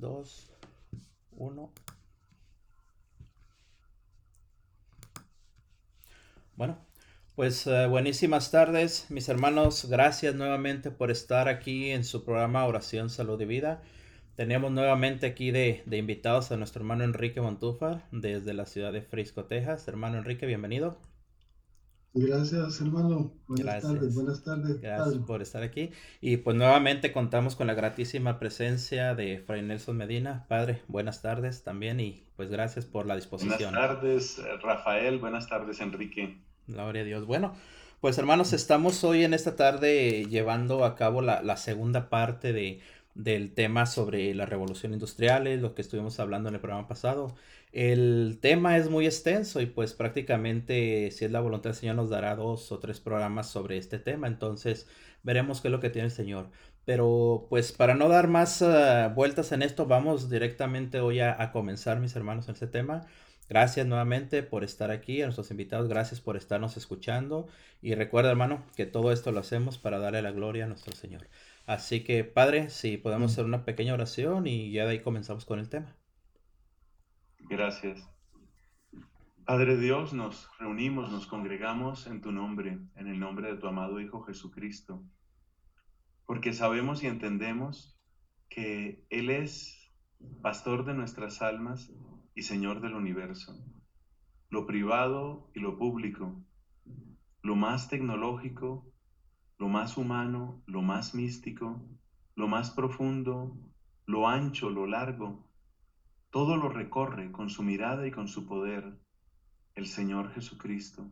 2, 1. Bueno, pues uh, buenísimas tardes, mis hermanos. Gracias nuevamente por estar aquí en su programa Oración, Salud y Vida. Tenemos nuevamente aquí de, de invitados a nuestro hermano Enrique Montúfar desde la ciudad de Frisco, Texas. Hermano Enrique, bienvenido. Gracias, hermano. Buenas tardes, buenas tardes. Gracias por estar aquí. Y pues nuevamente contamos con la gratísima presencia de Fray Nelson Medina. Padre, buenas tardes también y pues gracias por la disposición. Buenas tardes, Rafael. Buenas tardes, Enrique. Gloria a Dios. Bueno, pues hermanos, estamos hoy en esta tarde llevando a cabo la, la segunda parte de, del tema sobre la revolución industrial, lo que estuvimos hablando en el programa pasado. El tema es muy extenso y pues prácticamente si es la voluntad del Señor nos dará dos o tres programas sobre este tema, entonces veremos qué es lo que tiene el Señor. Pero pues para no dar más uh, vueltas en esto, vamos directamente hoy a, a, comenzar mis hermanos en este tema. Gracias nuevamente por estar aquí, a nuestros invitados, gracias por estarnos escuchando y recuerda hermano que todo esto lo hacemos para darle la gloria a nuestro Señor. Así que Padre, si podemos hacer una pequeña oración y ya de ahí comenzamos con el tema. Gracias. Padre Dios, nos reunimos, nos congregamos en tu nombre, en el nombre de tu amado Hijo Jesucristo, porque sabemos y entendemos que Él es pastor de nuestras almas y Señor del universo, lo privado y lo público, lo más tecnológico, lo más humano, lo más místico, lo más profundo, lo ancho, lo largo, todo lo recorre con su mirada y con su poder el Señor Jesucristo.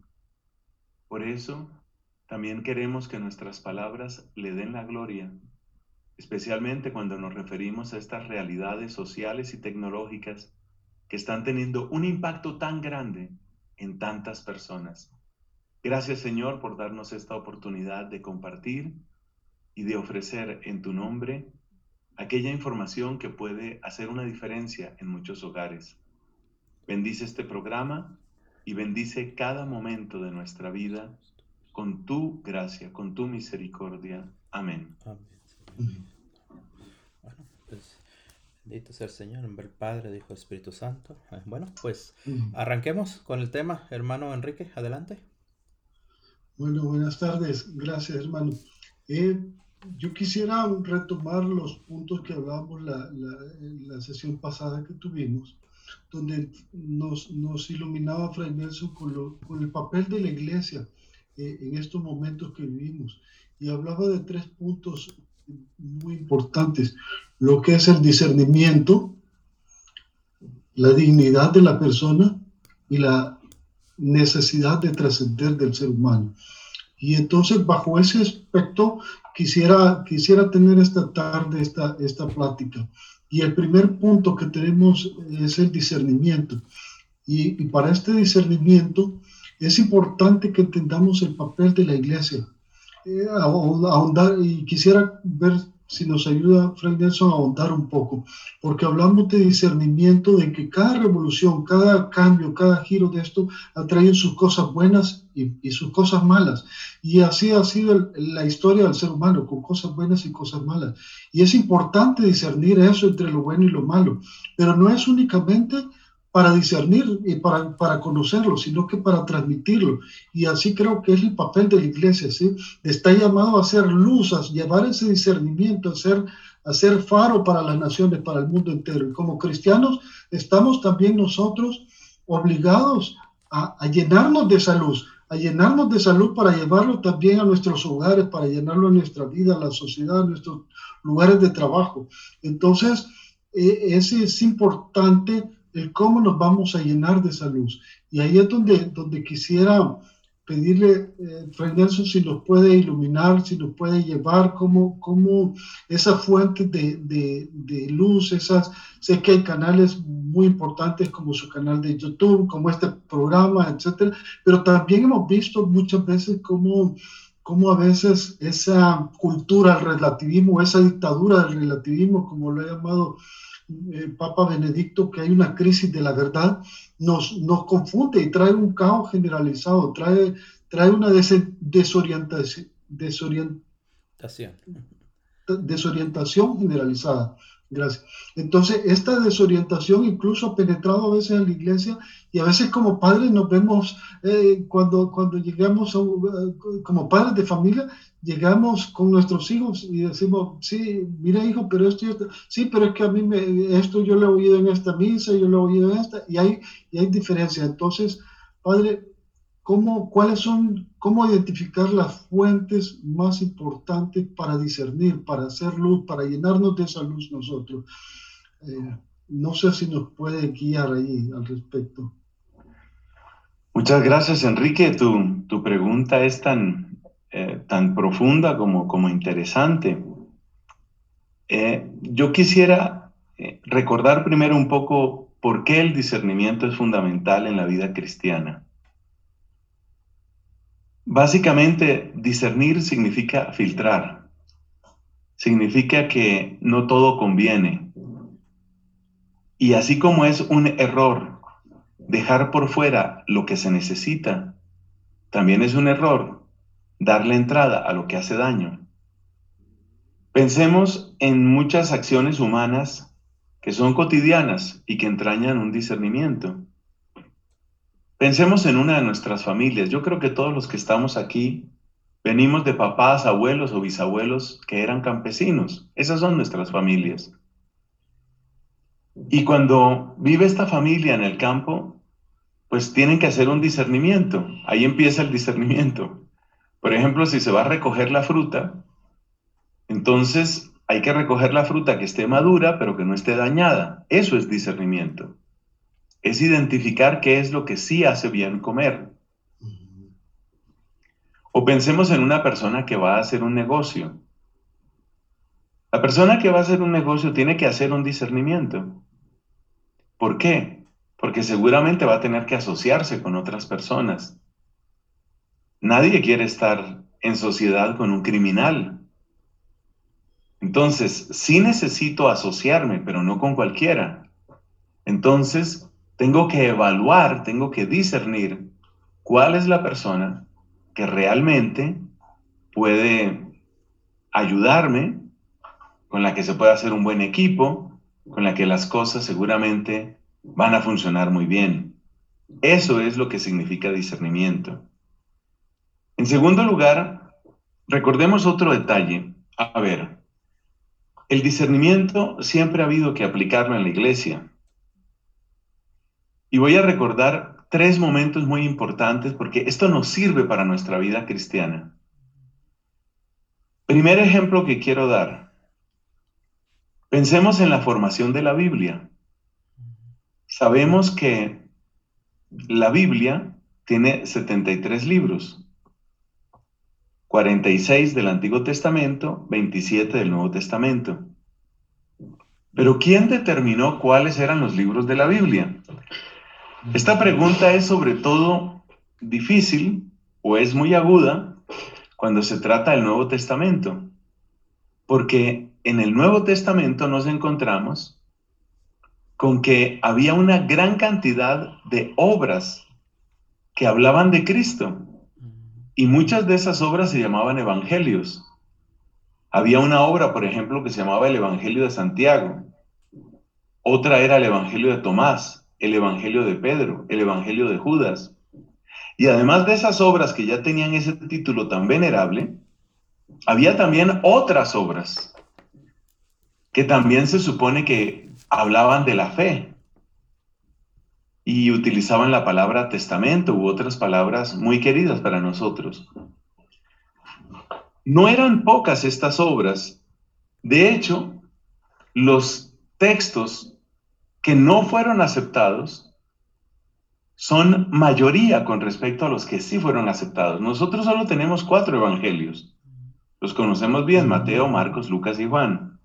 Por eso, también queremos que nuestras palabras le den la gloria, especialmente cuando nos referimos a estas realidades sociales y tecnológicas que están teniendo un impacto tan grande en tantas personas. Gracias Señor por darnos esta oportunidad de compartir y de ofrecer en tu nombre aquella información que puede hacer una diferencia en muchos hogares. Bendice este programa y bendice cada momento de nuestra vida con tu gracia, con tu misericordia. Amén. Amén. Bueno, pues bendito sea el Señor, en nombre del Padre, Hijo Espíritu Santo. Eh, bueno, pues arranquemos con el tema, hermano Enrique, adelante. Bueno, buenas tardes, gracias hermano. Eh, yo quisiera retomar los puntos que hablábamos la, la, la sesión pasada que tuvimos, donde nos, nos iluminaba Fray Nelson con, lo, con, el papel de la iglesia eh, en estos momentos que vivimos. Y hablaba de tres puntos muy importantes, lo que es el discernimiento, la dignidad de la persona y la necesidad de trascender del ser humano. Y entonces, bajo ese aspecto, quisiera, quisiera tener esta tarde esta, esta plática. Y el primer punto que tenemos es el discernimiento. Y, y para este discernimiento es importante que entendamos el papel de la iglesia. Eh, ahondar, y quisiera ver si nos ayuda Frank Nelson a ahondar un poco, porque hablamos de discernimiento, de que cada revolución, cada cambio, cada giro de esto ha traído sus cosas buenas y, sus cosas malas. Y así ha sido la historia del ser humano, con cosas buenas y cosas malas. Y es importante discernir eso entre lo bueno y lo malo, pero no es únicamente para discernir y para, para conocerlo, sino que para transmitirlo. Y así creo que es el papel de la iglesia, ¿sí? Está llamado a hacer luz, a llevar ese discernimiento, a ser, a ser faro para las naciones, para el mundo entero. Y como cristianos estamos también nosotros obligados a, a llenarnos de esa luz, a llenarnos de salud para llevarlo también a nuestros hogares, para llenarlo a nuestra vida, a la sociedad, a nuestros lugares de trabajo. Entonces, eh, es importante el cómo nos vamos a llenar de esa luz. Y ahí es donde, donde quisiera pedirle, eh, Fray Nelson, si nos puede iluminar, si nos puede llevar, como cómo esa fuente de, de, de, luz, esas, sé que hay canales muy importantes como su canal de YouTube, como este programa, etcétera, pero también hemos visto muchas veces cómo, cómo a veces esa cultura del relativismo, esa dictadura del relativismo, como lo he llamado eh, Papa Benedicto, que hay una crisis de la verdad, nos, nos confunde y trae un caos generalizado, trae, trae una desorientación, desorientación, desorientación generalizada. Gracias. Entonces, esta desorientación incluso ha penetrado a veces en la iglesia y a veces como padres nos vemos, eh, cuando, cuando llegamos a, eh, como padres de familia, llegamos con nuestros hijos y decimos, sí, mira hijo, pero esto, esto, sí, pero es que a mí me, esto yo lo he oído en esta misa, yo lo he oído en esta, y hay, y hay diferencias. Entonces, padre, ¿cómo, ¿cuáles son, cómo identificar las fuentes más importantes para discernir, para hacer luz, para llenarnos de esa luz nosotros? Eh, no sé si nos puede guiar ahí al respecto. Muchas gracias, Enrique. Tu, tu pregunta es tan, eh, tan profunda como, como interesante. Eh, yo quisiera recordar primero un poco por qué el discernimiento es fundamental en la vida cristiana. Básicamente, discernir significa filtrar. Significa que no todo conviene. Y así como es un error dejar por fuera lo que se necesita, también es un error darle entrada a lo que hace daño. Pensemos en muchas acciones humanas que son cotidianas y que entrañan un discernimiento. Pensemos en una de nuestras familias. Yo creo que todos los que estamos aquí venimos de papás, abuelos o bisabuelos que eran campesinos. Esas son nuestras familias. Y cuando vive esta familia en el campo, pues tienen que hacer un discernimiento. Ahí empieza el discernimiento. Por ejemplo, si se va a recoger la fruta, entonces hay que recoger la fruta que esté madura, pero que no esté dañada. Eso es discernimiento es identificar qué es lo que sí hace bien comer. O pensemos en una persona que va a hacer un negocio. La persona que va a hacer un negocio tiene que hacer un discernimiento. ¿Por qué? Porque seguramente va a tener que asociarse con otras personas. Nadie quiere estar en sociedad con un criminal. Entonces, sí necesito asociarme, pero no con cualquiera. Entonces, tengo que evaluar, tengo que discernir cuál es la persona que realmente puede ayudarme, con la que se puede hacer un buen equipo, con la que las cosas seguramente van a funcionar muy bien. Eso es lo que significa discernimiento. En segundo lugar, recordemos otro detalle. A ver, el discernimiento siempre ha habido que aplicarlo en la iglesia. Y voy a recordar tres momentos muy importantes porque esto nos sirve para nuestra vida cristiana. Primer ejemplo que quiero dar. Pensemos en la formación de la Biblia. Sabemos que la Biblia tiene 73 libros, 46 del Antiguo Testamento, 27 del Nuevo Testamento. Pero ¿quién determinó cuáles eran los libros de la Biblia? Esta pregunta es sobre todo difícil o es muy aguda cuando se trata del Nuevo Testamento, porque en el Nuevo Testamento nos encontramos con que había una gran cantidad de obras que hablaban de Cristo y muchas de esas obras se llamaban evangelios. Había una obra, por ejemplo, que se llamaba el Evangelio de Santiago, otra era el Evangelio de Tomás, el Evangelio de Pedro, el Evangelio de Judas. Y además de esas obras que ya tenían ese título tan venerable, había también otras obras que también se supone que hablaban de la fe y utilizaban la palabra testamento u otras palabras muy queridas para nosotros. No eran pocas estas obras. De hecho, los textos que no fueron aceptados son mayoría con respecto a los que sí fueron aceptados. Nosotros solo tenemos cuatro evangelios. Los conocemos bien, Mateo, Marcos, Lucas y Juan.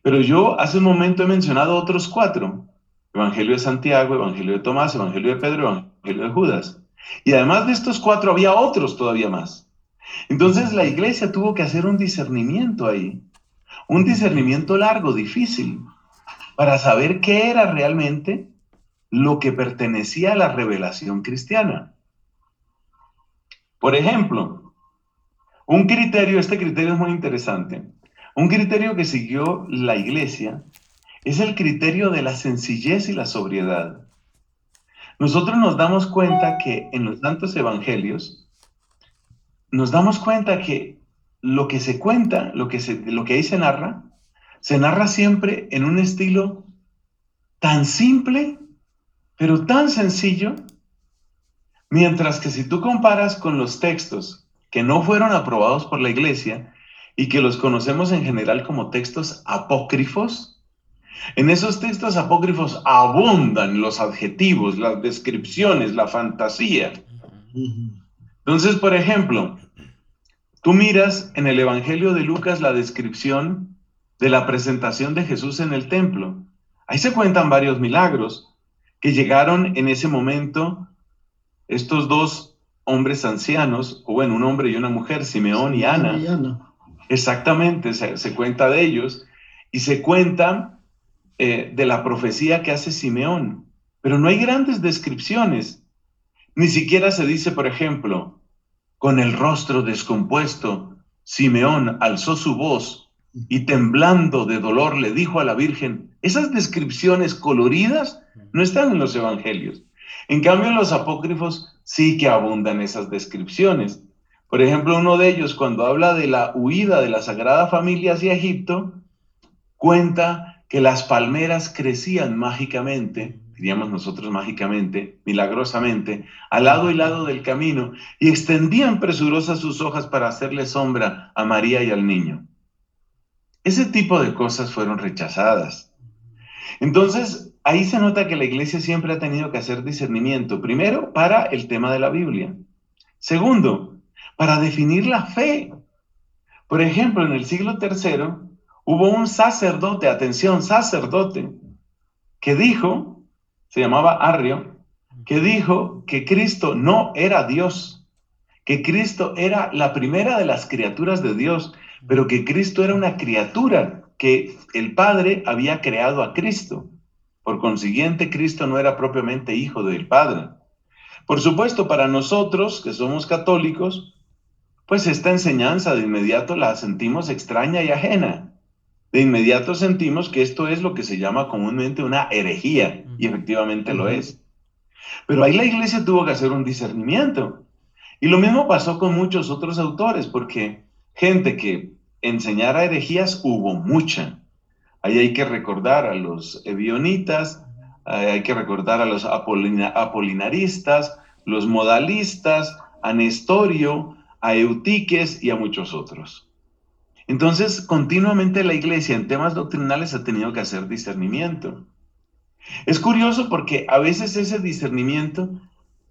Pero yo hace un momento he mencionado otros cuatro. Evangelio de Santiago, Evangelio de Tomás, Evangelio de Pedro, Evangelio de Judas. Y además de estos cuatro había otros todavía más. Entonces la iglesia tuvo que hacer un discernimiento ahí. Un discernimiento largo, difícil para saber qué era realmente lo que pertenecía a la revelación cristiana. Por ejemplo, un criterio, este criterio es muy interesante, Un criterio que siguió la iglesia es el criterio de la sencillez y la sobriedad. Nosotros nos damos cuenta que en los santos evangelios, nos damos cuenta que lo que se cuenta, lo que, se, lo que ahí se narra, se narra siempre en un estilo tan simple, pero tan sencillo, mientras que si tú comparas con los textos que no fueron aprobados por la iglesia y que los conocemos en general como textos apócrifos, en esos textos apócrifos abundan los adjetivos, las descripciones, la fantasía. Entonces, por ejemplo, tú miras en el Evangelio de Lucas la descripción de la presentación de Jesús en el templo. Ahí se cuentan varios milagros que llegaron en ese momento estos dos hombres ancianos, o bueno, un hombre y una mujer, Simeón y Ana. Exactamente, se, cuenta de ellos y se cuenta eh, de la profecía que hace Simeón, pero no hay grandes descripciones. Ni siquiera se dice, por ejemplo, con el rostro descompuesto, Simeón alzó su voz y temblando de dolor le dijo a la Virgen, esas descripciones coloridas no están en los evangelios. En cambio, en los apócrifos sí que abundan esas descripciones. Por ejemplo, uno de ellos, cuando habla de la huida de la Sagrada Familia hacia Egipto, cuenta que las palmeras crecían mágicamente, diríamos nosotros mágicamente, milagrosamente, al lado y lado del camino, y extendían presurosas sus hojas para hacerle sombra a María y al niño. Ese tipo de cosas fueron rechazadas. Entonces, ahí se nota que la iglesia siempre ha tenido que hacer discernimiento, primero, para el tema de la Biblia. Segundo, para definir la fe. Por ejemplo, en el siglo III hubo un sacerdote, atención, sacerdote, que dijo, se llamaba Arrio, que dijo que Cristo no era Dios, que Cristo era la primera de las criaturas de Dios, pero que Cristo era una criatura, que el Padre había creado a Cristo. Por consiguiente, Cristo no era propiamente hijo del Padre. Por supuesto, para nosotros que somos católicos, pues esta enseñanza de inmediato la sentimos extraña y ajena. De inmediato sentimos que esto es lo que se llama comúnmente una herejía, y efectivamente lo es. Pero ahí la iglesia tuvo que hacer un discernimiento. Y lo mismo pasó con muchos otros autores, porque gente que enseñara herejías hubo mucha. Ahí hay que recordar a los evionitas, hay que recordar a los apolinaristas, los modalistas, a Nestorio, a Eutiques y a muchos otros. Entonces, continuamente la iglesia en temas doctrinales ha tenido que hacer discernimiento. Es curioso porque a veces ese discernimiento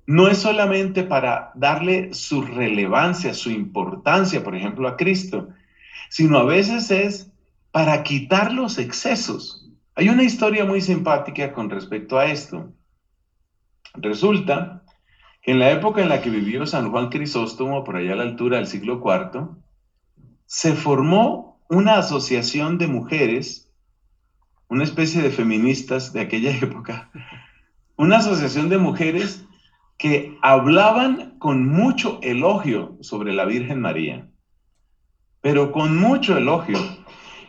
no es solamente para darle su relevancia, su importancia, por ejemplo, a Cristo, sino a veces es para quitar los excesos. Hay una historia muy simpática con respecto a esto. Resulta que en la época en la que vivió San Juan Crisóstomo, por allá a la altura del siglo IV, se formó una asociación de mujeres, una especie de feministas de aquella época, una asociación de mujeres que hablaban con mucho elogio sobre la Virgen María, pero con mucho elogio,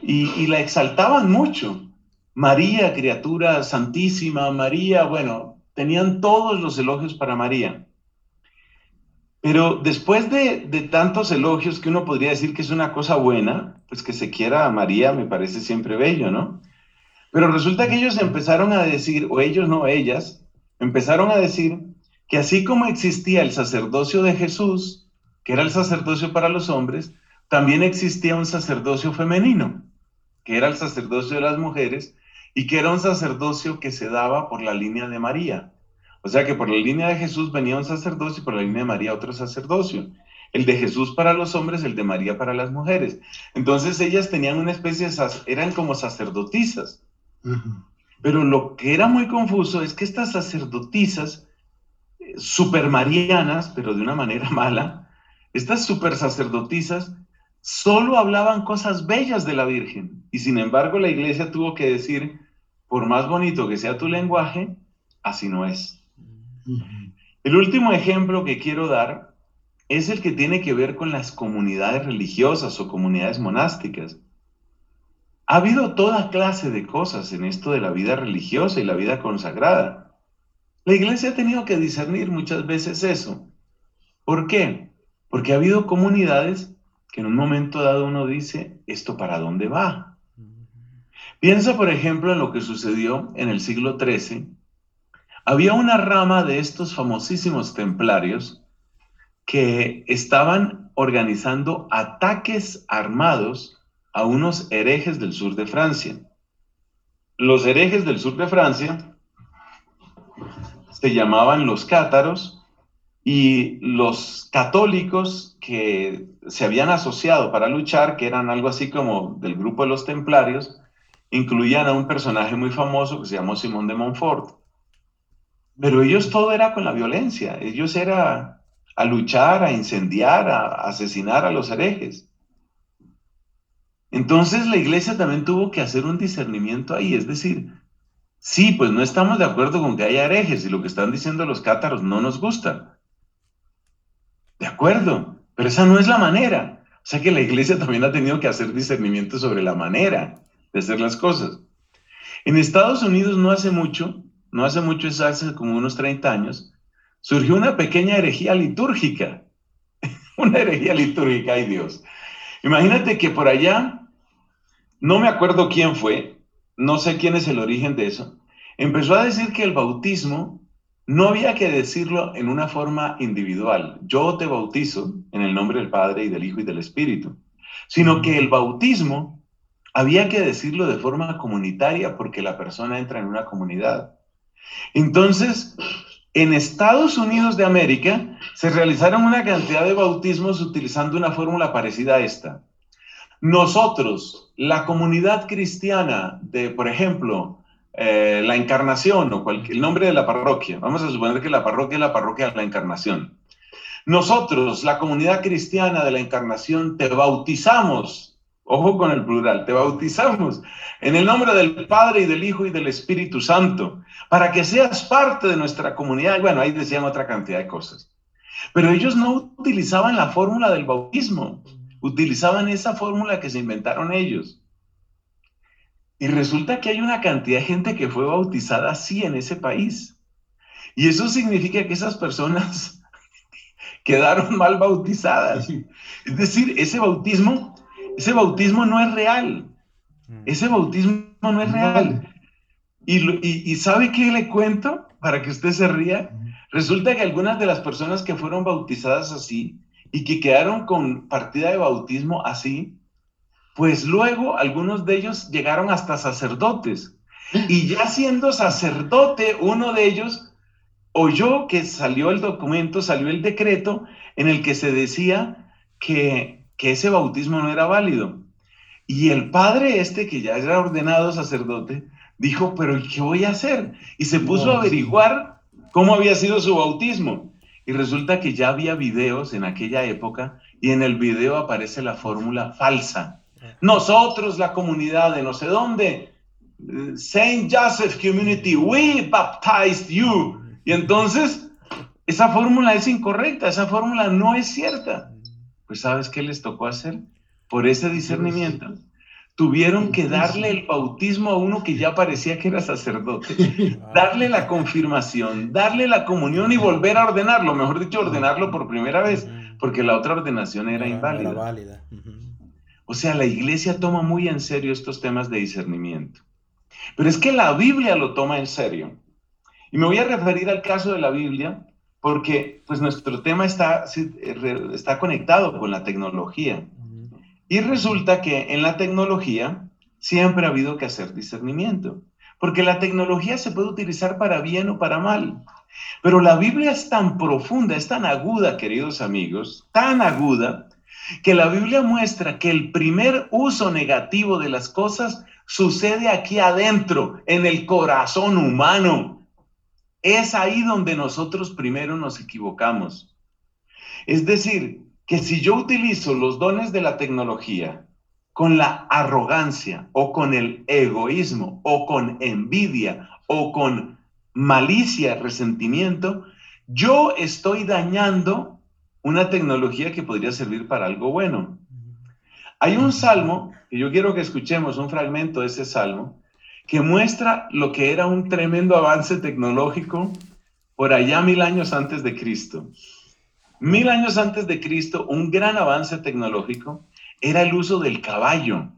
y, la exaltaban mucho. María, criatura santísima, María, bueno, tenían todos los elogios para María. Pero después de, tantos elogios que uno podría decir que es una cosa buena, pues que se quiera a María me parece siempre bello, ¿no? Pero resulta que ellos empezaron a decir, o ellos no, ellas, empezaron a decir que así como existía el sacerdocio de Jesús, que era el sacerdocio para los hombres, también existía un sacerdocio femenino, que era el sacerdocio de las mujeres, y que era un sacerdocio que se daba por la línea de María. O sea que por la línea de Jesús venía un sacerdocio y por la línea de María otro sacerdocio. El de Jesús para los hombres, el de María para las mujeres. Entonces ellas tenían una especie de, eran como sacerdotisas. Pero lo que era muy confuso es que estas sacerdotisas supermarianas, pero de una manera mala, estas super sacerdotisas solo hablaban cosas bellas de la Virgen. Y sin embargo la iglesia tuvo que decir, por más bonito que sea tu lenguaje, así no es. El último ejemplo que quiero dar es el que tiene que ver con las comunidades religiosas o comunidades monásticas. Ha habido toda clase de cosas en esto de la vida religiosa y la vida consagrada. La iglesia ha tenido que discernir muchas veces eso. ¿Por qué? Porque ha habido comunidades que en un momento dado uno dice, ¿esto para dónde va? Piensa, por ejemplo, en lo que sucedió en el siglo XIII. Había una rama de estos famosísimos templarios que estaban organizando ataques armados a unos herejes del sur de Francia. Los herejes del sur de Francia se llamaban los cátaros y los católicos que se habían asociado para luchar, que eran algo así como del grupo de los templarios, incluían a un personaje muy famoso que se llamó Simón de Montfort. Pero ellos todo era con la violencia, ellos era a luchar, a incendiar, a asesinar a los herejes. Entonces la iglesia también tuvo que hacer un discernimiento ahí, es decir, sí, pues no estamos de acuerdo con que haya herejes y lo que están diciendo los cátaros no nos gusta. De acuerdo, pero esa no es la manera. O sea que la iglesia también ha tenido que hacer discernimiento sobre la manera de hacer las cosas. En Estados Unidos no hace mucho, no hace mucho, es hace como unos 30 años, surgió una pequeña herejía litúrgica. una herejía litúrgica, ay Dios. Imagínate que por allá, no me acuerdo quién fue, no sé quién es el origen de eso, empezó a decir que el bautismo no había que decirlo en una forma individual. Yo te bautizo en el nombre del Padre y del Hijo y del Espíritu, sino que el bautismo había que decirlo de forma comunitaria porque la persona entra en una comunidad. Entonces, en Estados Unidos de América se realizaron una cantidad de bautismos utilizando una fórmula parecida a esta. Nosotros, la comunidad cristiana de, por ejemplo, eh, la Encarnación o el nombre de la parroquia, vamos a suponer que la parroquia es la parroquia de la Encarnación. Nosotros, la comunidad cristiana de la Encarnación, te bautizamos Ojo con el plural, te bautizamos en el nombre del Padre y del Hijo y del Espíritu Santo, para que seas parte de nuestra comunidad. Bueno, ahí decían otra cantidad de cosas. Pero ellos no utilizaban la fórmula del bautismo, utilizaban esa fórmula que se inventaron ellos. Y resulta que hay una cantidad de gente que fue bautizada así en ese país. Y eso significa que esas personas quedaron mal bautizadas. Es decir, ese bautismo ese bautismo no es real. Mm. Ese bautismo no es real. Y, ¿sabe qué le cuento? Para que usted se ría. Resulta que algunas de las personas que fueron bautizadas así y que quedaron con partida de bautismo así, pues luego algunos de ellos llegaron hasta sacerdotes. Y ya siendo sacerdote, uno de ellos oyó que salió el documento, salió el decreto en el que se decía que que ese bautismo no era válido. Y el padre este, que ya era ordenado sacerdote, dijo, pero ¿qué voy a hacer? Y se puso a averiguar cómo había sido su bautismo. Y resulta que ya había videos en aquella época y en el video aparece la fórmula falsa. Nosotros, la comunidad de no sé dónde, Saint Joseph Community, we baptized you. Y entonces, esa fórmula es incorrecta, esa fórmula no es cierta pues ¿sabes qué les tocó hacer? Por ese discernimiento. Tuvieron que darle el bautismo a uno que ya parecía que era sacerdote, darle la confirmación, darle la comunión y volver a ordenarlo, mejor dicho, ordenarlo por primera vez, porque la otra ordenación era inválida. O sea, la iglesia toma muy en serio estos temas de discernimiento. Pero es que la Biblia lo toma en serio. Y me voy a referir al caso de la Biblia porque pues nuestro tema está, está conectado con la tecnología. Y resulta que en la tecnología siempre ha habido que hacer discernimiento, porque la tecnología se puede utilizar para bien o para mal. Pero la Biblia es tan profunda, es tan aguda, queridos amigos, tan aguda, que la Biblia muestra que el primer uso negativo de las cosas sucede aquí adentro, en el corazón humano. Es ahí donde nosotros primero nos equivocamos. Es decir, que si yo utilizo los dones de la tecnología con la arrogancia o con el egoísmo o con envidia o con malicia, resentimiento, yo estoy dañando una tecnología que podría servir para algo bueno. Hay un salmo, y yo quiero que escuchemos un fragmento de ese salmo, que muestra lo que era un tremendo avance tecnológico por allá mil años antes de Cristo. Mil años antes de Cristo, un gran avance tecnológico era el uso del caballo.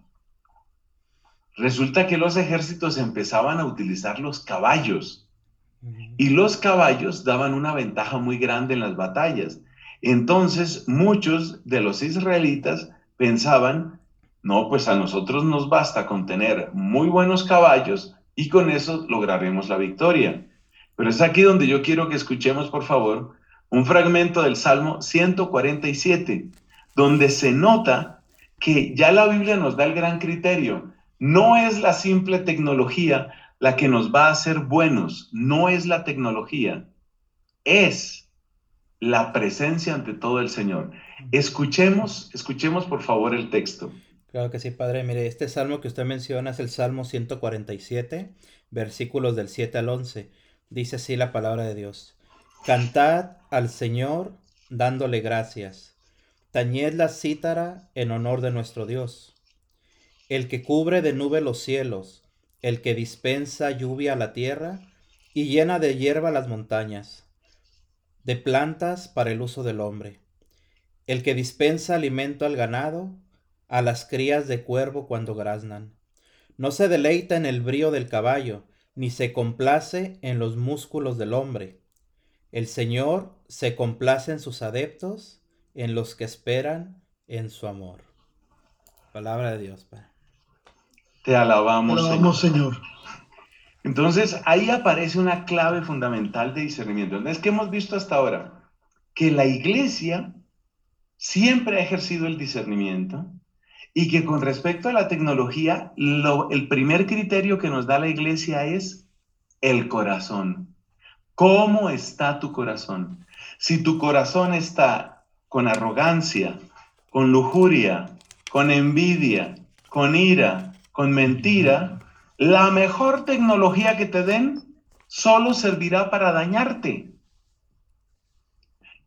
Resulta que los ejércitos empezaban a utilizar los caballos y los caballos daban una ventaja muy grande en las batallas. Entonces muchos de los israelitas pensaban, no, pues a nosotros nos basta con tener muy buenos caballos y con eso lograremos la victoria. Pero es aquí donde yo quiero que escuchemos, por favor, un fragmento del Salmo 147, donde se nota que ya la Biblia nos da el gran criterio. No es la simple tecnología la que nos va a hacer buenos, no es la tecnología, es la presencia ante todo el Señor. Escuchemos, escuchemos por favor el texto. Claro que sí, Padre. Mire, este salmo que usted menciona es el Salmo 147, versículos del 7 al 11. Dice así la palabra de Dios. Cantad al Señor dándole gracias. Tañed la cítara en honor de nuestro Dios. El que cubre de nube los cielos, el que dispensa lluvia a la tierra y llena de hierba las montañas, de plantas para el uso del hombre. El que dispensa alimento al ganado, a las crías de cuervo cuando graznan. No se deleita en el brío del caballo, ni se complace en los músculos del hombre. El Señor se complace en sus adeptos, en los que esperan en su amor. Palabra de Dios, Padre. Te alabamos, Te alabamos Señor. Entonces, ahí aparece una clave fundamental de discernimiento. Es que hemos visto hasta ahora que la iglesia siempre ha ejercido el discernimiento y que con respecto a la tecnología, el primer criterio que nos da la iglesia es el corazón. ¿Cómo está tu corazón? Si tu corazón está con arrogancia, con lujuria, con envidia, con ira, con mentira, la mejor tecnología que te den solo servirá para dañarte.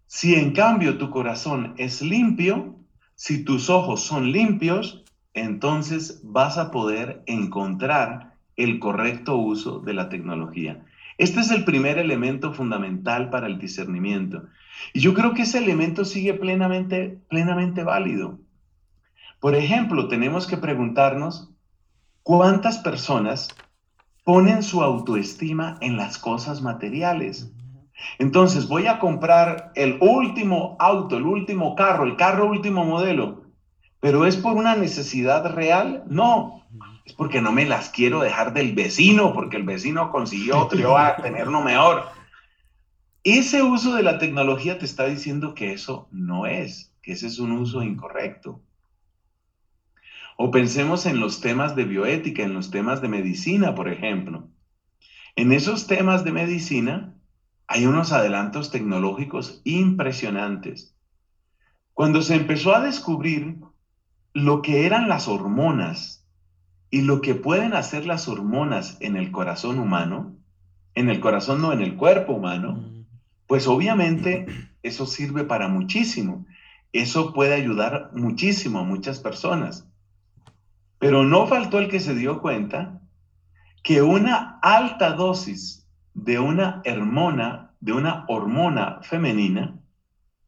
Si en cambio tu corazón es limpio, si tus ojos son limpios, entonces vas a poder encontrar el correcto uso de la tecnología. Este es el primer elemento fundamental para el discernimiento. Y yo creo que ese elemento sigue plenamente, plenamente válido. Por ejemplo, tenemos que preguntarnos cuántas personas ponen su autoestima en las cosas materiales. Entonces voy a comprar el último auto, el último carro, el carro último modelo, pero es por una necesidad real? No, es porque no me las quiero dejar del vecino, porque el vecino consiguió otro, a tener uno mejor. Ese uso de la tecnología te está diciendo que eso no es, que ese es un uso incorrecto. O pensemos en los temas de bioética, en los temas de medicina, por ejemplo. En esos temas de medicina, hay unos adelantos tecnológicos impresionantes. Cuando se empezó a descubrir lo que eran las hormonas y lo que pueden hacer las hormonas en el corazón humano, en el corazón no en el cuerpo humano, pues obviamente eso sirve para muchísimo. Eso puede ayudar muchísimo a muchas personas. Pero no faltó el que se dio cuenta que una alta dosis de una hormona, de una hormona femenina,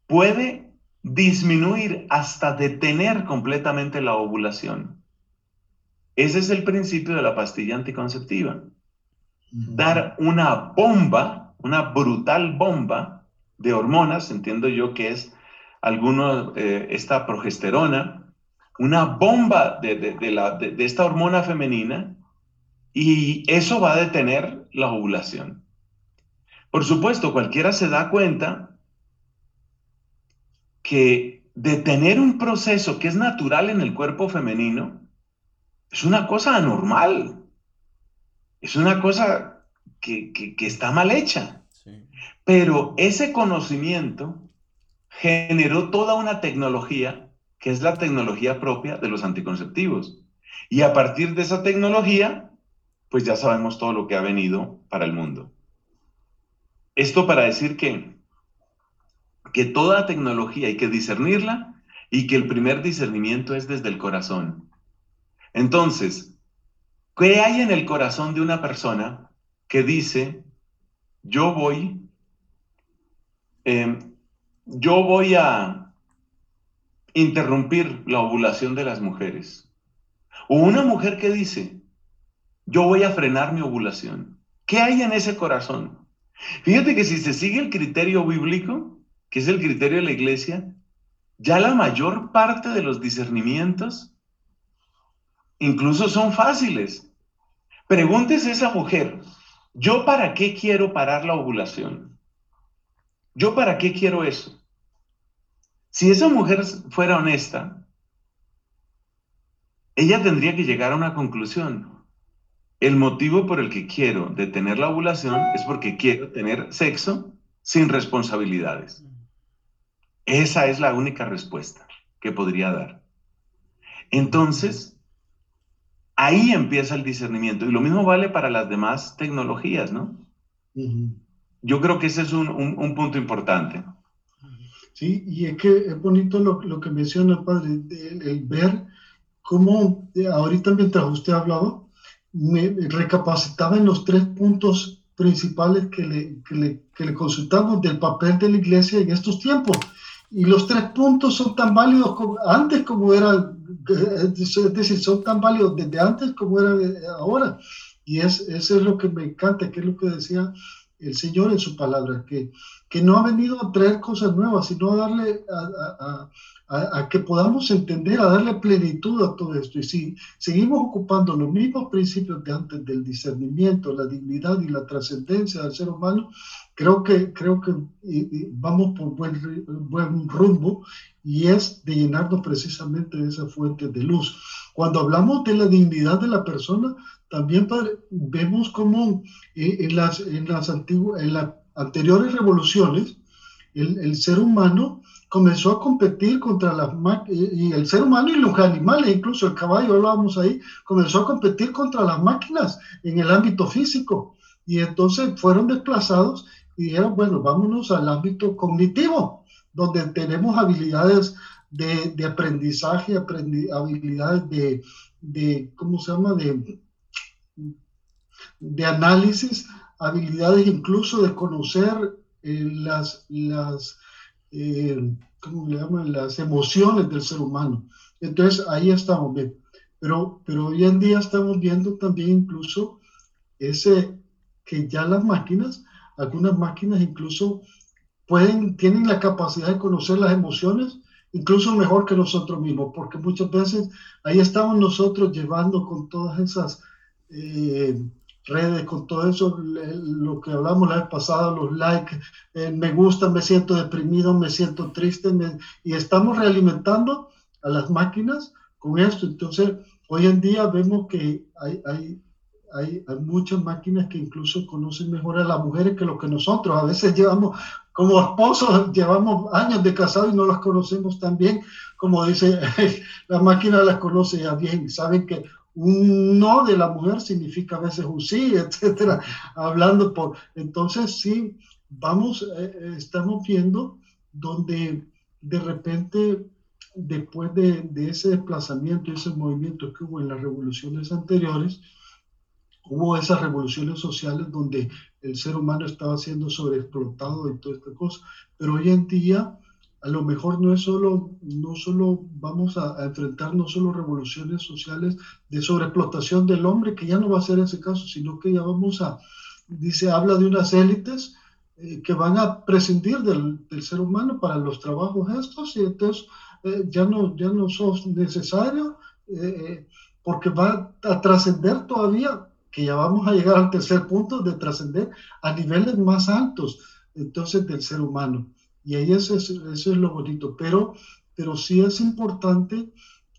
puede disminuir hasta detener completamente la ovulación. Ese es el principio de la pastilla anticonceptiva. Dar una bomba, una brutal bomba de hormonas, entiendo yo que es alguno, eh, esta progesterona, una bomba de, la, de esta hormona femenina y eso va a detener la ovulación. Por supuesto, cualquiera se da cuenta que detener un proceso que es natural en el cuerpo femenino es una cosa anormal. Es una cosa que, está mal hecha. Pero ese conocimiento generó toda una tecnología que es la tecnología propia de los anticonceptivos. Y a partir de esa tecnología pues ya sabemos todo lo que ha venido para el mundo. Esto para decir que, que toda tecnología hay que discernirla y que el primer discernimiento es desde el corazón. Entonces, ¿qué hay en el corazón de una persona que dice, yo voy, em, yo voy a interrumpir la ovulación de las mujeres? O una mujer que dice, yo voy a frenar mi ovulación. ¿Qué hay en ese corazón? Fíjate que si se sigue el criterio bíblico, que es el criterio de la iglesia, ya la mayor parte de los discernimientos incluso son fáciles. Pregúntese a esa mujer, ¿yo para qué quiero parar la ovulación? ¿Yo para qué quiero eso? Si esa mujer fuera honesta, ella tendría que llegar a una conclusión. El motivo por el que quiero detener la ovulación es porque quiero tener sexo sin responsabilidades. Esa es la única respuesta que podría dar. Entonces, ahí empieza el discernimiento. Y lo mismo vale para las demás tecnologías, ¿no? Yo creo que ese es un, punto importante. Sí, y es que es bonito lo, que menciona, padre, el, ver cómo, eh, ahorita mientras usted hablaba, me recapacitaba en los tres puntos principales que le, que le, que le consultamos del papel de la iglesia en estos tiempos. Y los tres puntos son tan válidos como antes como eran, es decir, son tan válidos desde antes como eran eh, ahora. Y es, eso es lo que me encanta, que es lo que decía el Señor en su palabra, que, que no ha venido a traer cosas nuevas, sino a darle a, a, que podamos entender, a darle plenitud a todo esto. Y si seguimos ocupando los mismos principios de antes del discernimiento, la dignidad y la trascendencia del ser humano, creo que, creo que vamos por buen, buen rumbo y es de llenarnos precisamente de esa fuente de luz. Cuando hablamos de la dignidad de la persona, también vemos como eh, en las, en las, antiguas, en las anteriores revoluciones, el, el ser humano comenzó a competir contra las y el ser humano y los animales, incluso el caballo, hablábamos ahí, comenzó a competir contra las máquinas en el ámbito físico. Y entonces fueron desplazados y dijeron, bueno, vámonos al ámbito cognitivo, donde tenemos habilidades de, de aprendizaje, habilidades de, de, ¿cómo se llama?, de, de análisis, habilidades incluso de conocer eh, las, las eh, ¿cómo le llaman? Las emociones del ser humano. Entonces, ahí estamos bien. Pero, pero hoy en día estamos viendo también incluso ese que ya las máquinas, algunas máquinas incluso pueden, tienen la capacidad de conocer las emociones incluso mejor que nosotros mismos, porque muchas veces ahí estamos nosotros llevando con todas esas eh, redes, con todo eso, lo que hablamos la vez pasada, los likes, eh, me gusta, me siento deprimido, me siento triste, y estamos realimentando a las máquinas con esto. Entonces, hoy en día vemos que hay, hay, hay, hay, muchas máquinas que incluso conocen mejor a las mujeres que lo que nosotros. A veces llevamos, como esposos, llevamos años de casado y no las conocemos tan bien. Como dice, la máquina las conoce ya bien, saben que un no de la mujer significa a veces un sí, etcétera, hablando por. Entonces, sí, vamos, eh, eh, estamos viendo donde de repente, después de, de, ese desplazamiento, ese movimiento que hubo en las revoluciones anteriores, hubo esas revoluciones sociales donde el ser humano estaba siendo sobreexplotado y toda esta cosa, pero hoy en día a lo mejor no es solo, no solo vamos a, enfrentar no solo revoluciones sociales de sobreexplotación del hombre, que ya no va a ser ese caso, sino que ya vamos a, dice, habla de unas élites eh, que van a prescindir del, ser humano para los trabajos estos y entonces eh, ya, no, ya no son necesarios eh, porque va a trascender todavía, que ya vamos a llegar al tercer punto de trascender a niveles más altos entonces del ser humano. Y ahí eso es, eso es lo bonito. Pero, pero sí es importante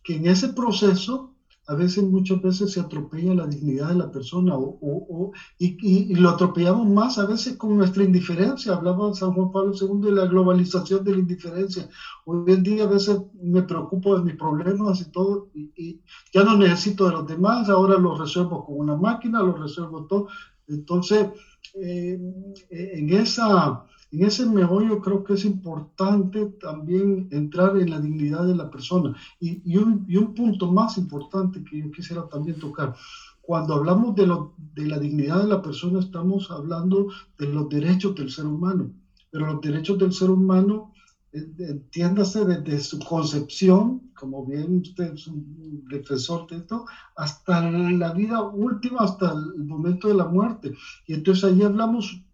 que en ese proceso, a veces, muchas veces se atropella la dignidad de la persona o, o, y, y, lo atropellamos más a veces con nuestra indiferencia. Hablaba San Juan Pablo II de la globalización de la indiferencia. Hoy en día a veces me preocupo de mis problemas y todo y, y ya no necesito de los demás, ahora los resuelvo con una máquina, los resuelvo todo. Entonces, eh, en esa en ese meollo creo que es importante también entrar en la dignidad de la persona. Y, y, un, y un, punto más importante que yo quisiera también tocar. Cuando hablamos de, lo, de la dignidad de la persona, estamos hablando de los derechos del ser humano. Pero los derechos del ser humano entiéndase desde su concepción, como bien usted es un defensor de esto, hasta la vida última, hasta el momento de la muerte. Y entonces ahí hablamos eh,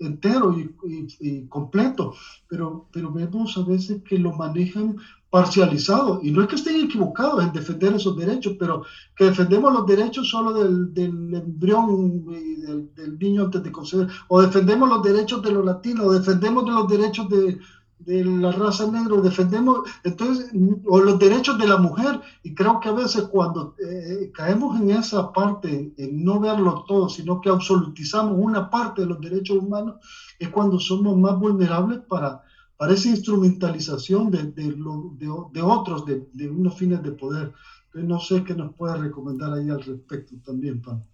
entero y, completo, pero, pero vemos a veces que lo manejan parcializado, y no es que estén equivocados en defender esos derechos, pero que defendemos los derechos solo del, del embrión y del, niño antes de conceder, o defendemos los derechos de los latinos, o defendemos de los derechos de de la raza negra, defendemos entonces o los derechos de la mujer y creo que a veces cuando eh, caemos en esa parte, en no verlo todo, sino que absolutizamos una parte de los derechos humanos, es cuando somos más vulnerables para, para esa instrumentalización de, de, de, otros, de, unos fines de poder. Entonces no sé qué nos puede recomendar ahí al respecto también, Pablo.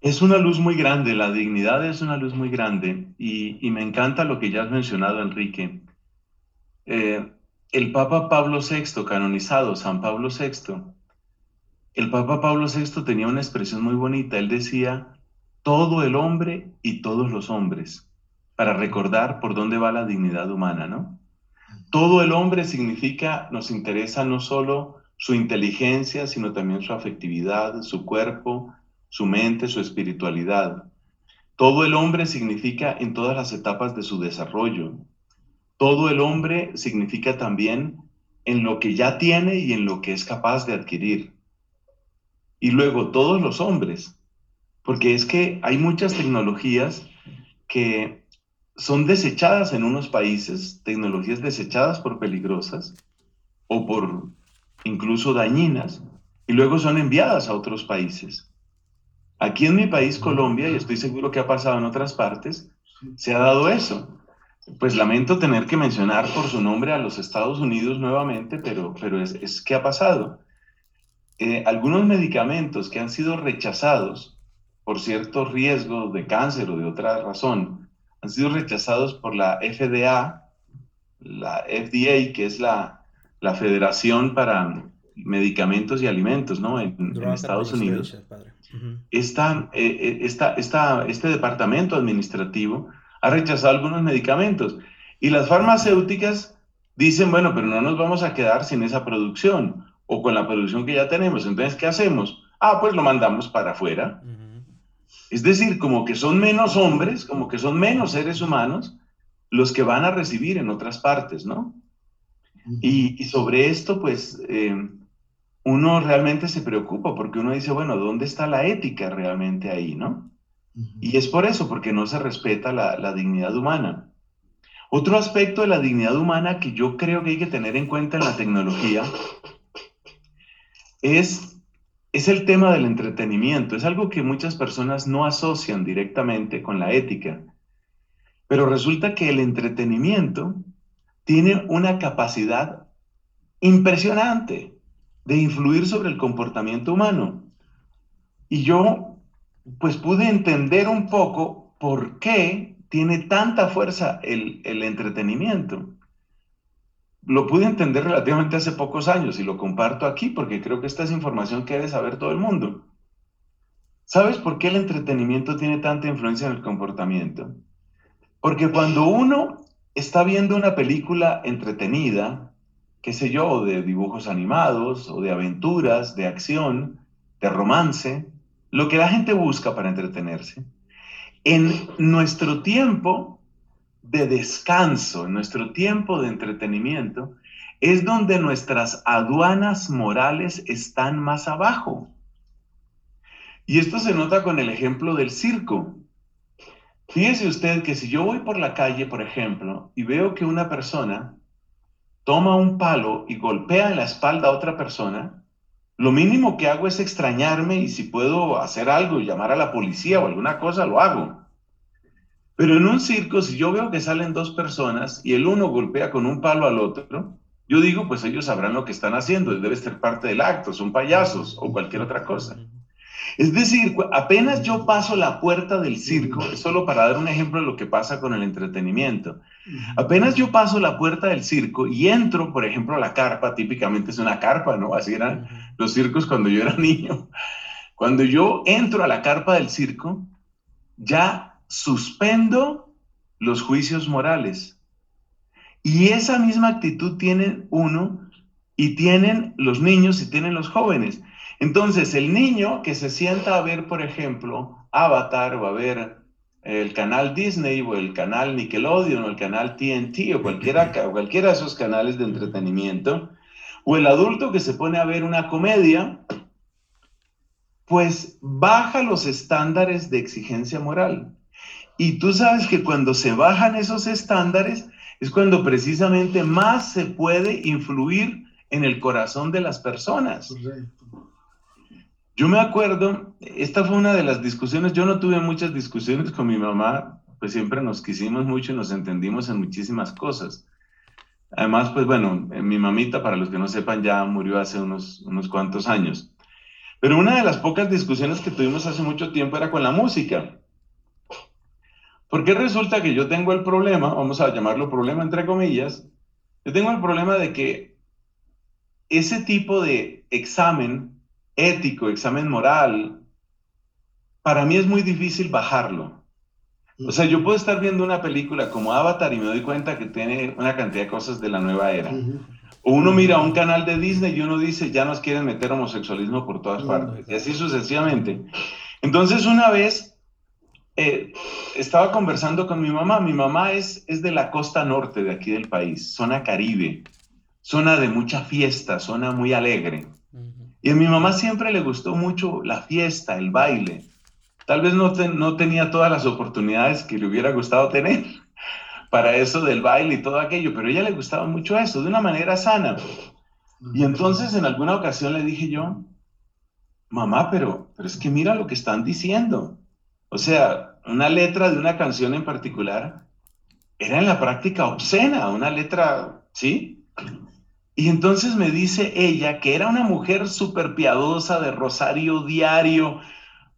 Es una luz muy grande, la dignidad es una luz muy grande y, me encanta lo que ya has mencionado, Enrique. Eh, el Papa Pablo VI, canonizado, San Pablo VI, el Papa Pablo VI tenía una expresión muy bonita, él decía, todo el hombre y todos los hombres, para recordar por dónde va la dignidad humana, ¿no? Todo el hombre significa, nos interesa no solo su inteligencia, sino también su afectividad, su cuerpo, su mente, su espiritualidad. Todo el hombre significa en todas las etapas de su desarrollo. Todo el hombre significa también en lo que ya tiene y en lo que es capaz de adquirir. Y luego todos los hombres, porque es que hay muchas tecnologías que son desechadas en unos países, tecnologías desechadas por peligrosas o por incluso dañinas, y luego son enviadas a otros países. Aquí en mi país, Colombia, y estoy seguro que ha pasado en otras partes, se ha dado eso. Pues lamento tener que mencionar por su nombre a los Estados Unidos nuevamente, pero, pero es, es que ha pasado. Eh, algunos medicamentos que han sido rechazados por ciertos riesgos de cáncer o de otra razón, han sido rechazados por la FDA, la FDA, que es la, la Federación para Medicamentos y Alimentos, ¿no? En, en Estados Unidos. Eh, eh, este departamento administrativo ha rechazado algunos medicamentos y las farmacéuticas dicen, bueno, pero no nos vamos a quedar sin esa producción o con la producción que ya tenemos. Entonces, ¿qué hacemos? Ah, pues lo mandamos para afuera. Es decir, como que son menos hombres, como que son menos seres humanos los que van a recibir en otras partes, ¿no? y, sobre esto, pues, eh, uno realmente se preocupa porque uno dice, bueno, ¿dónde está la ética realmente ahí, no? Y es por eso, porque no se respeta la, dignidad humana. Otro aspecto de la dignidad humana que yo creo que hay que tener en cuenta en la tecnología es, es el tema del entretenimiento. Es algo que muchas personas no asocian directamente con la ética. Pero resulta que el entretenimiento tiene una capacidad impresionante de influir sobre el comportamiento humano. Y yo, pues pude entender un poco por qué tiene tanta fuerza el, el entretenimiento. Lo pude entender relativamente hace pocos años y lo comparto aquí porque creo que esta es información que debe saber todo el mundo. ¿Sabes por qué el entretenimiento tiene tanta influencia en el comportamiento? Porque cuando uno está viendo una película entretenida, qué sé yo, de dibujos animados o de aventuras, de acción, de romance, lo que la gente busca para entretenerse. En nuestro tiempo de descanso, en nuestro tiempo de entretenimiento, es donde nuestras aduanas morales están más abajo. Y esto se nota con el ejemplo del circo. Fíjese usted que si yo voy por la calle, por ejemplo, y veo que una persona toma un palo y golpea en la espalda a otra persona, lo mínimo que hago es extrañarme y si puedo hacer algo, llamar a la policía o alguna cosa, lo hago. Pero en un circo, si yo veo que salen dos personas y el uno golpea con un palo al otro, yo digo, pues ellos sabrán lo que están haciendo, debe ser parte del acto, son payasos o cualquier otra cosa. Es decir, apenas yo paso la puerta del circo, solo para dar un ejemplo de lo que pasa con el entretenimiento, apenas yo paso la puerta del circo y entro, por ejemplo, a la carpa, típicamente es una carpa, ¿no? Así eran los circos cuando yo era niño. Cuando yo entro a la carpa del circo, ya suspendo los juicios morales. Y esa misma actitud tienen uno y tienen los niños y tienen los jóvenes. Entonces, el niño que se sienta a ver, por ejemplo, Avatar o a ver el canal Disney o el canal Nickelodeon o el canal TNT o cualquiera, cualquiera de esos canales de entretenimiento, o el adulto que se pone a ver una comedia, pues baja los estándares de exigencia moral. Y tú sabes que cuando se bajan esos estándares es cuando precisamente más se puede influir en el corazón de las personas. Yo me acuerdo, esta fue una de las discusiones, yo no tuve muchas discusiones con mi mamá, pues siempre nos quisimos mucho y nos entendimos en muchísimas cosas. Además, pues bueno, eh, mi mamita, para los que no sepan, ya murió hace unos, unos cuantos años. Pero una de las pocas discusiones que tuvimos hace mucho tiempo era con la música. Porque resulta que yo tengo el problema, vamos a llamarlo problema entre comillas, yo tengo el problema de que ese tipo de examen ético, examen moral, para mí es muy difícil bajarlo. O sea, yo puedo estar viendo una película como Avatar y me doy cuenta que tiene una cantidad de cosas de la nueva era. O uno mira un canal de Disney y uno dice, ya nos quieren meter homosexualismo por todas partes. Y así sucesivamente. Entonces, una vez eh, estaba conversando con mi mamá. Mi mamá es, es de la costa norte de aquí del país, zona caribe, zona de mucha fiesta, zona muy alegre. Y a mi mamá siempre le gustó mucho la fiesta, el baile. Tal vez no, tenía todas las oportunidades que le hubiera gustado tener para eso del baile y todo aquello, pero ella le gustaba mucho eso, de una manera sana. Y entonces en alguna ocasión le dije yo, mamá, pero, pero es que mira lo que están diciendo. O sea, una letra de una canción en particular era en la práctica obscena, una letra, ¿sí? Y entonces me dice ella que era una mujer súper piadosa, de rosario diario,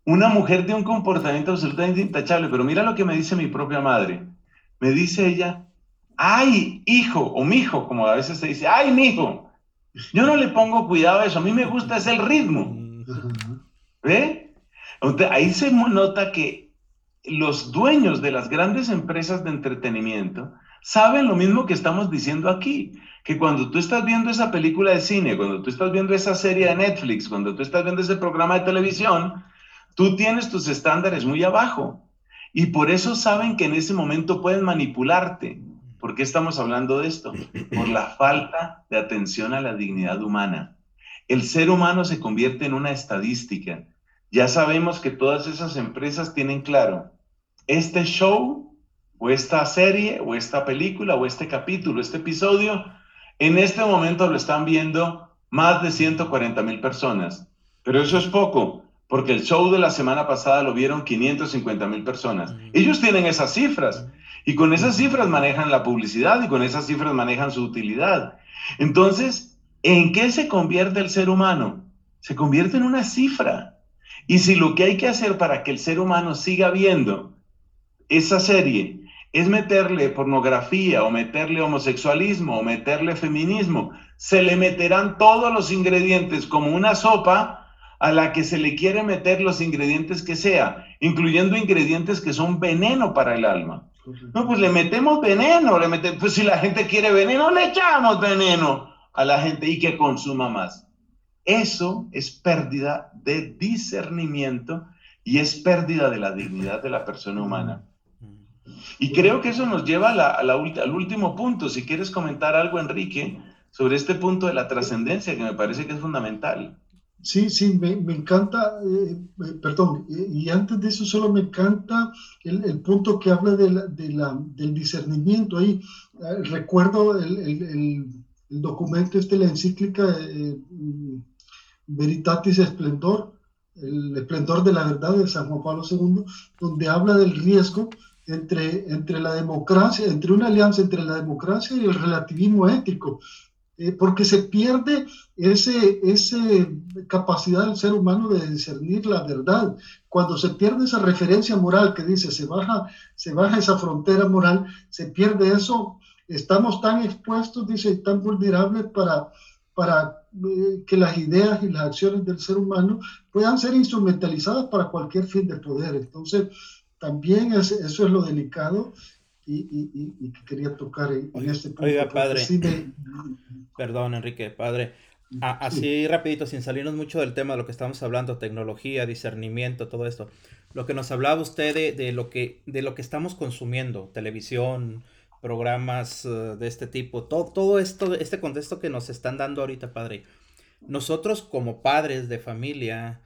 una mujer de un comportamiento absolutamente intachable, pero mira lo que me dice mi propia madre. Me dice ella, ay, hijo, o mi hijo, como a veces se dice, ay, mi hijo, yo no le pongo cuidado a eso, a mí me gusta es el ritmo. ¿Ve? ahí se nota que los dueños de las grandes empresas de entretenimiento saben lo mismo que estamos diciendo aquí que cuando tú estás viendo esa película de cine, cuando tú estás viendo esa serie de Netflix, cuando tú estás viendo ese programa de televisión, tú tienes tus estándares muy abajo. Y por eso saben que en ese momento pueden manipularte. ¿Por qué estamos hablando de esto? Por la falta de atención a la dignidad humana. El ser humano se convierte en una estadística. Ya sabemos que todas esas empresas tienen claro, este show o esta serie o esta película o este capítulo, este episodio en este momento lo están viendo más de 140 mil personas, pero eso es poco, porque el show de la semana pasada lo vieron 550 mil personas. Ellos tienen esas cifras y con esas cifras manejan la publicidad y con esas cifras manejan su utilidad. Entonces, ¿en qué se convierte el ser humano? Se convierte en una cifra. Y si lo que hay que hacer para que el ser humano siga viendo esa serie es meterle pornografía o meterle homosexualismo o meterle feminismo. Se le meterán todos los ingredientes como una sopa a la que se le quiere meter los ingredientes que sea, incluyendo ingredientes que son veneno para el alma. No, pues le metemos veneno, le metemos, pues si la gente quiere veneno, le echamos veneno a la gente y que consuma más. Eso es pérdida de discernimiento y es pérdida de la dignidad de la persona humana. Y creo que eso nos lleva al último punto. Si quieres comentar algo, Enrique, sobre este punto de la trascendencia, que me parece que es fundamental. Sí, sí, me, encanta, eh, eh, perdón, eh, y antes de eso solo me encanta el, punto que habla de del discernimiento. Ahí recuerdo el, documento este, la encíclica Veritatis Esplendor, el esplendor de la verdad de San Juan Pablo II, donde habla del riesgo entre, entre la democracia, entre una alianza entre la democracia y el relativismo ético. eh, porque se pierde ese, esa capacidad del ser humano de discernir la verdad. Cuando se pierde esa referencia moral que dice, se baja, se baja esa frontera moral, se pierde eso, estamos tan expuestos, dice, tan vulnerables para, para eh, que las ideas y las acciones del ser humano puedan ser instrumentalizadas para cualquier fin de poder. Entonces, también eso es lo delicado y, que quería tocar en, este punto. Oiga, padre. Perdón, Enrique, padre. así rapidito, sin salirnos mucho del tema de lo que estamos hablando, tecnología, discernimiento, todo esto. Lo que nos hablaba usted de, lo, que, de lo que estamos consumiendo, televisión, programas eh, de este tipo, todo, todo esto, este contexto que nos están dando ahorita, padre. Nosotros como padres de familia,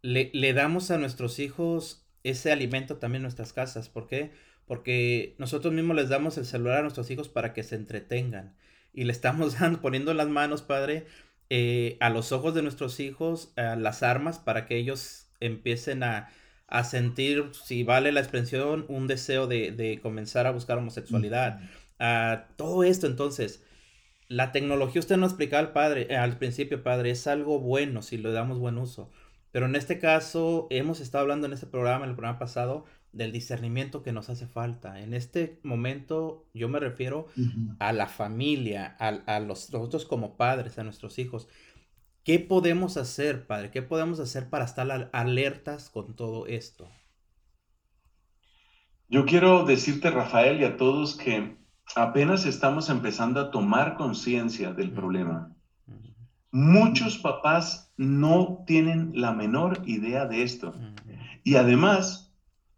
le, le damos a nuestros hijos ese alimento también en nuestras casas. ¿Por qué? porque nosotros mismos les damos el celular a nuestros hijos para que se entretengan y le estamos dando, poniendo en las manos, Padre, eh, a los ojos de nuestros hijos las armas para que ellos empiecen a, sentir, si vale la expresión, un deseo de, comenzar a buscar homosexualidad. todo esto, entonces, la tecnología, usted nos explicaba al padre, eh, al principio, padre, es algo bueno si le damos buen uso. Pero en este caso, hemos estado hablando en este programa, en el programa pasado, del discernimiento que nos hace falta. En este momento yo me refiero a la familia, a, los, nosotros como padres, a nuestros hijos. ¿Qué podemos hacer, padre? ¿Qué podemos hacer para estar alertas con todo esto? Yo quiero decirte, Rafael, y a todos que apenas estamos empezando a tomar conciencia del problema. Muchos papás no tienen la menor idea de esto. Y además,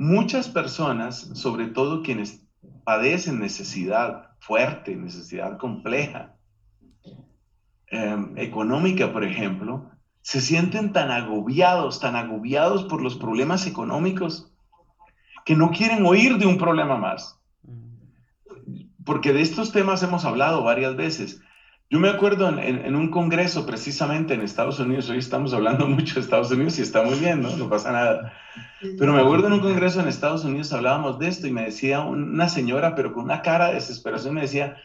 Muchas personas, sobre todo quienes padecen necesidad fuerte, necesidad compleja, em, económica, por ejemplo, se sienten tan agobiados, tan agobiados por los problemas económicos, que no quieren oír de un problema más. Porque de estos temas hemos hablado varias veces. Yo me acuerdo en, un congreso precisamente en Estados Unidos, hoy estamos hablando mucho de Estados Unidos y está muy bien, ¿no? No pasa nada. Pero me acuerdo en un congreso en Estados Unidos hablábamos de esto y me decía una señora, pero con una cara de desesperación, me decía,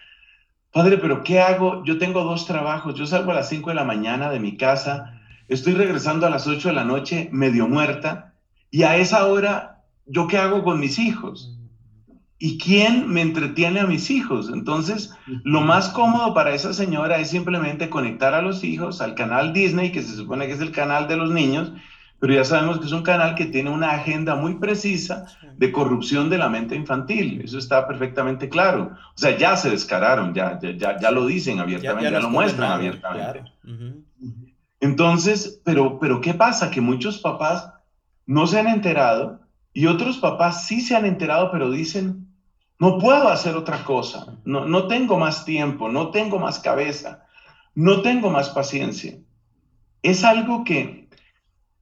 padre, pero ¿qué hago? Yo tengo dos trabajos, yo salgo a las 5 de la mañana de mi casa, estoy regresando a las 8 de la noche medio muerta y a esa hora, ¿yo qué hago con mis hijos? ¿Y quién me entretiene a mis hijos? Entonces, lo más cómodo para esa señora es simplemente conectar a los hijos al canal Disney, que se supone que es el canal de los niños, pero ya sabemos que es un canal que tiene una agenda muy precisa de corrupción de la mente infantil. Eso está perfectamente claro. O sea, ya se descararon, ya, ya, ya, lo dicen abiertamente, ya, lo muestran abiertamente. Entonces, pero, pero ¿qué pasa? Que muchos papás no se han enterado y otros papás sí se han enterado, pero dicen, no puedo hacer otra cosa, no, no tengo más tiempo, no tengo más cabeza, no tengo más paciencia. Es algo que,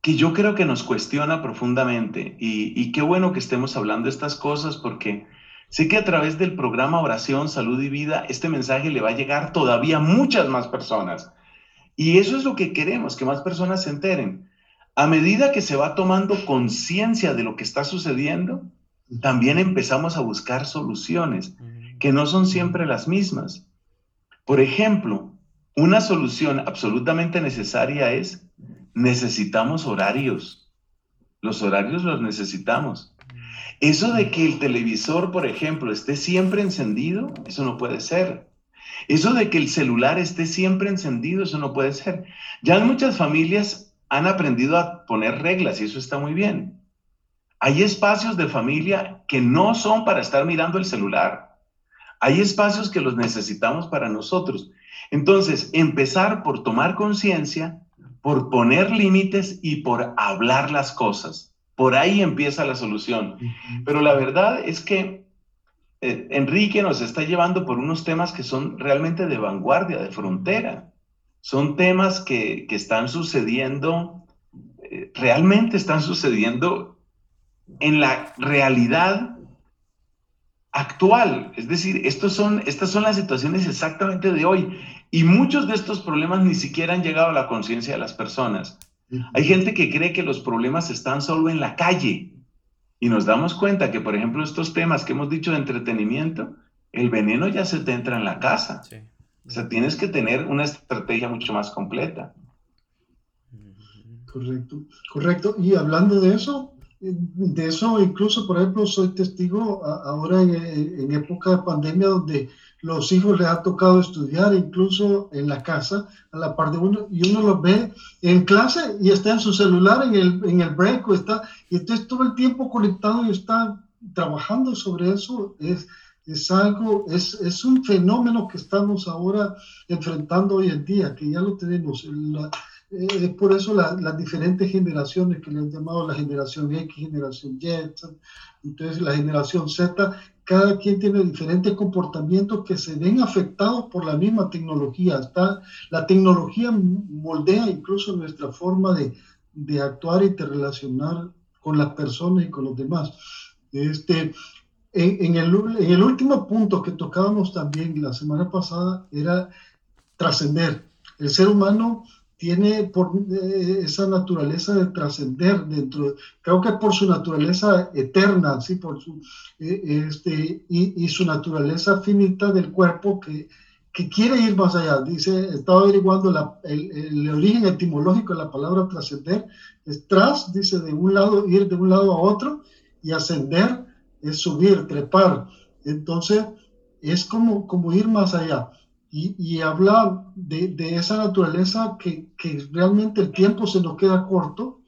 que yo creo que nos cuestiona profundamente y, y qué bueno que estemos hablando estas cosas porque sé que a través del programa Oración, Salud y Vida este mensaje le va a llegar todavía a muchas más personas. Y eso es lo que queremos, que más personas se enteren. A medida que se va tomando conciencia de lo que está sucediendo, también empezamos a buscar soluciones que no son siempre las mismas. Por ejemplo, una solución absolutamente necesaria es necesitamos horarios. Los horarios los necesitamos. Eso de que el televisor, por ejemplo, esté siempre encendido, eso no puede ser. Eso de que el celular esté siempre encendido, eso no puede ser. Ya en muchas familias han aprendido a poner reglas y eso está muy bien. Hay espacios de familia que no son para estar mirando el celular. Hay espacios que los necesitamos para nosotros. Entonces, empezar por tomar conciencia, por poner límites y por hablar las cosas. Por ahí empieza la solución. Pero la verdad es que eh, Enrique nos está llevando por unos temas que son realmente de vanguardia, de frontera. Son temas que, están sucediendo, eh, realmente están sucediendo en la realidad actual. Es decir, estos son, estas son las situaciones exactamente de hoy. Y muchos de estos problemas ni siquiera han llegado a la conciencia de las personas. Hay gente que cree que los problemas están solo en la calle. Y nos damos cuenta que, por ejemplo, estos temas que hemos dicho de entretenimiento, el veneno ya se te entra en la casa. O sea, tienes que tener una estrategia mucho más completa. Correcto, correcto. Y hablando de eso, de eso incluso, por ejemplo, soy testigo ahora en, época de pandemia donde los hijos les ha tocado estudiar incluso en la casa a la par de uno y uno los ve en clase y está en su celular en el, en el break o está, y entonces todo el tiempo conectado y está trabajando sobre eso. Es, es algo, es, es un fenómeno que estamos ahora enfrentando hoy en día, que ya lo tenemos. Eh, es por eso las diferentes generaciones que le han llamado la generación X, generación Y, entonces la generación Z, cada quien tiene diferentes comportamientos que se ven afectados por la misma tecnología. Está, la tecnología moldea incluso nuestra forma de, de actuar y de relacionar con las personas y con los demás. Este, en, en, el, en el último punto que tocábamos también la semana pasada era trascender. El ser humano tiene por eh, esa naturaleza de trascender dentro, creo que por su naturaleza eterna, ¿sí? por su, eh, este, y, y, su naturaleza finita del cuerpo que, que quiere ir más allá. Dice, estaba averiguando la, el, el, origen etimológico de la palabra trascender, es tras, dice, de un lado, ir de un lado a otro, y ascender es subir, trepar. Entonces, es como, como ir más allá y, habla de, esa naturaleza que, realmente el tiempo se nos queda corto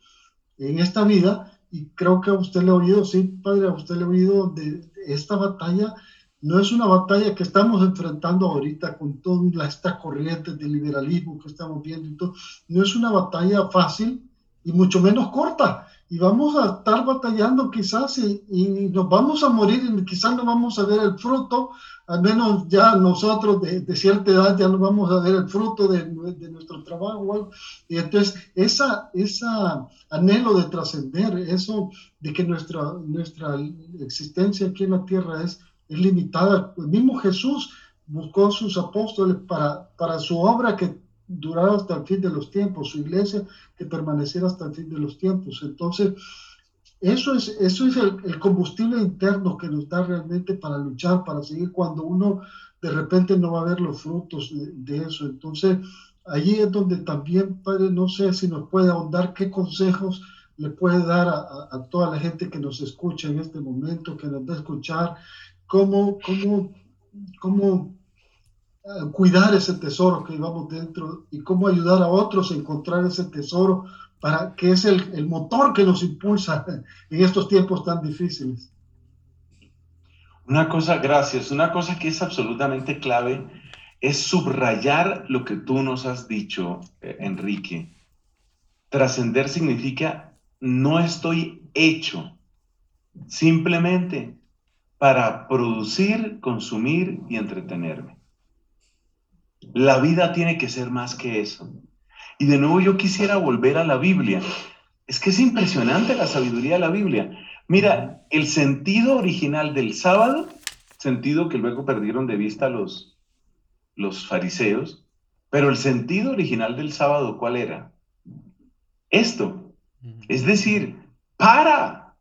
en esta vida y creo que a usted le ha oído, sí, padre, a usted le ha oído de, esta batalla. No es una batalla que estamos enfrentando ahorita con todas estas corrientes de liberalismo que estamos viendo todo. No es una batalla fácil y mucho menos corta y vamos a estar batallando quizás y, y, nos vamos a morir y quizás no vamos a ver el fruto, al menos ya nosotros de, de cierta edad ya no vamos a ver el fruto de, de nuestro trabajo. Y entonces esa, esa anhelo de trascender, eso de que nuestra, nuestra existencia aquí en la tierra es, es limitada. El mismo Jesús buscó a sus apóstoles para, para su obra que durar hasta el fin de los tiempos, su iglesia que permaneciera hasta el fin de los tiempos. Entonces, eso es, eso es el, combustible interno que nos da realmente para luchar, para seguir cuando uno de repente no va a ver los frutos de, eso. Entonces, allí es donde también, Padre, no sé si nos puede ahondar qué consejos le puede dar a, a, toda la gente que nos escucha en este momento, que nos va a escuchar, cómo, cómo, cómo cuidar ese tesoro que llevamos dentro y cómo ayudar a otros a encontrar ese tesoro para que es el, el motor que nos impulsa en estos tiempos tan difíciles. Una cosa, gracias, una cosa que es absolutamente clave es subrayar lo que tú nos has dicho, eh, Enrique. Trascender significa no estoy hecho simplemente para producir, consumir y entretenerme. La vida tiene que ser más que eso. Y de nuevo yo quisiera volver a la Biblia. Es que es impresionante la sabiduría de la Biblia. Mira, el sentido original del sábado, sentido que luego perdieron de vista los, los fariseos, pero el sentido original del sábado, ¿cuál era? Esto. Es decir, para,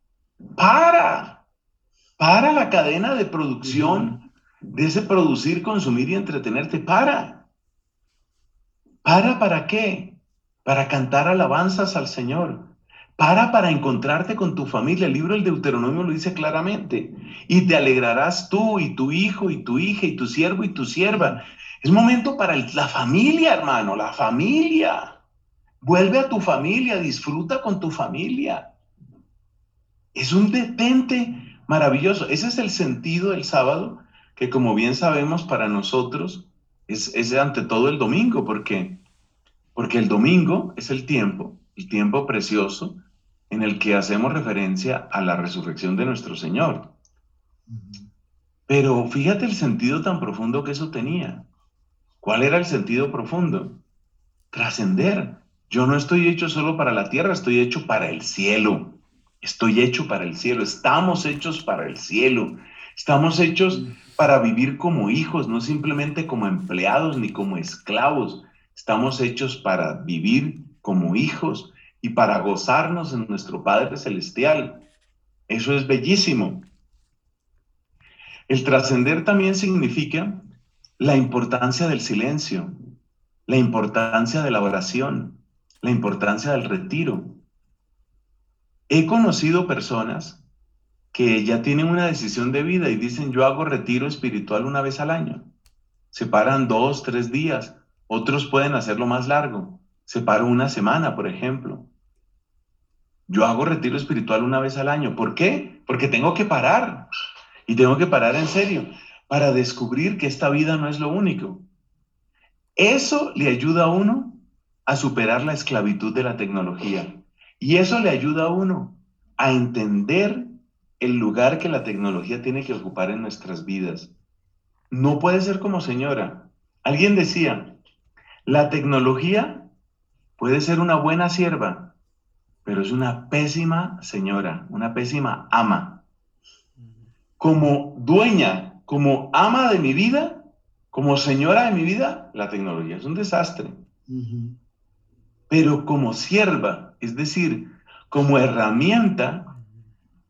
para, para la cadena de producción de ese producir, consumir y entretenerte. Para. ¿Para para qué? Para cantar alabanzas al Señor. Para para encontrarte con tu familia. El libro del Deuteronomio lo dice claramente. Y te alegrarás tú y tu hijo y tu hija y tu siervo y tu sierva. Es momento para la familia, hermano, la familia. Vuelve a tu familia, disfruta con tu familia. Es un detente maravilloso. Ese es el sentido del sábado que como bien sabemos para nosotros es, es ante todo el domingo, ¿por qué? Porque el domingo es el tiempo, el tiempo precioso en el que hacemos referencia a la resurrección de nuestro Señor. Pero fíjate el sentido tan profundo que eso tenía. ¿Cuál era el sentido profundo? Trascender. Yo no estoy hecho solo para la tierra, estoy hecho para el cielo. Estoy hecho para el cielo. Estamos hechos para el cielo. Estamos hechos para vivir como hijos, no simplemente como empleados ni como esclavos. Estamos hechos para vivir como hijos y para gozarnos en nuestro Padre Celestial. Eso es bellísimo. El trascender también significa la importancia del silencio, la importancia de la oración, la importancia del retiro. He conocido personas que ya tienen una decisión de vida y dicen yo hago retiro espiritual una vez al año. Se paran dos, tres días. Otros pueden hacerlo más largo. Se paran una semana, por ejemplo. Yo hago retiro espiritual una vez al año. ¿Por qué? Porque tengo que parar. Y tengo que parar en serio para descubrir que esta vida no es lo único. Eso le ayuda a uno a superar la esclavitud de la tecnología. Y eso le ayuda a uno a entender el lugar que la tecnología tiene que ocupar en nuestras vidas. No puede ser como señora. Alguien decía, la tecnología puede ser una buena sierva, pero es una pésima señora, una pésima ama. Como dueña, como ama de mi vida, como señora de mi vida, la tecnología es un desastre. Pero como sierva, es decir, como herramienta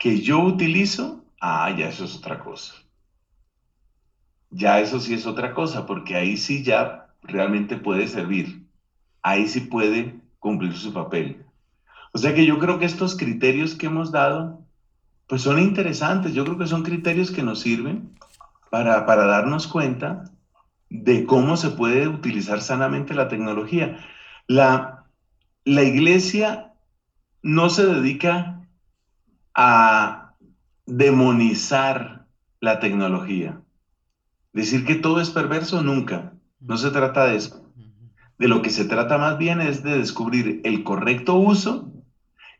que yo utilizo, ah, ya eso es otra cosa. Ya eso sí es otra cosa, porque ahí sí ya realmente puede servir. Ahí sí puede cumplir su papel. O sea que yo creo que estos criterios que hemos dado, pues son interesantes. Yo creo que son criterios que nos sirven para, para darnos cuenta de cómo se puede utilizar sanamente la tecnología. La, la iglesia no se dedica a demonizar la tecnología. Decir que todo es perverso, nunca. No se trata de eso. De lo que se trata más bien es de descubrir el correcto uso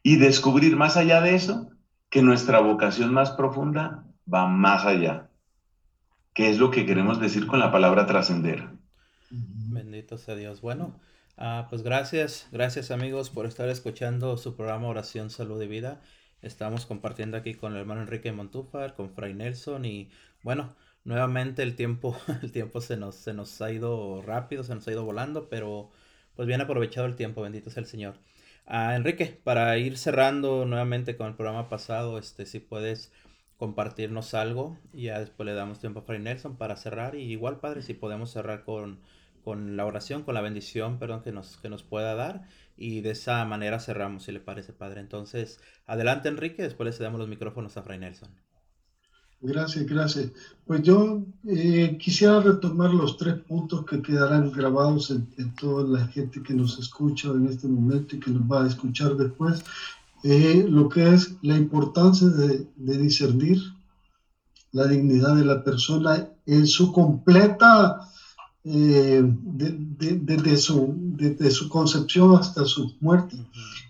y descubrir más allá de eso que nuestra vocación más profunda va más allá. ¿Qué es lo que queremos decir con la palabra trascender? Bendito sea Dios. Bueno, ah, pues gracias, gracias amigos por estar escuchando su programa Oración, Salud y Vida. Estamos compartiendo aquí con el hermano Enrique Montúfar, con Fray Nelson y bueno, nuevamente el tiempo, el tiempo se nos, se nos ha ido rápido, se nos ha ido volando, pero pues bien aprovechado el tiempo, bendito sea el Señor. Ah, Enrique, para ir cerrando nuevamente con el programa pasado, este, si puedes compartirnos algo y ya después le damos tiempo a Fray Nelson para cerrar y igual Padre si podemos cerrar con, con la oración, con la bendición, perdón, que nos, que nos pueda dar y de esa manera cerramos si le parece Padre. Entonces, adelante Enrique, después le damos los micrófonos a Fray Nelson. Gracias, gracias. Pues yo eh, quisiera retomar los tres puntos que quedarán grabados en, en, toda la gente que nos escucha en este momento y que nos va a escuchar después. Eh, lo que es la importancia de, discernir la dignidad de la persona en su completa, eh, desde su, de, su concepción hasta su muerte,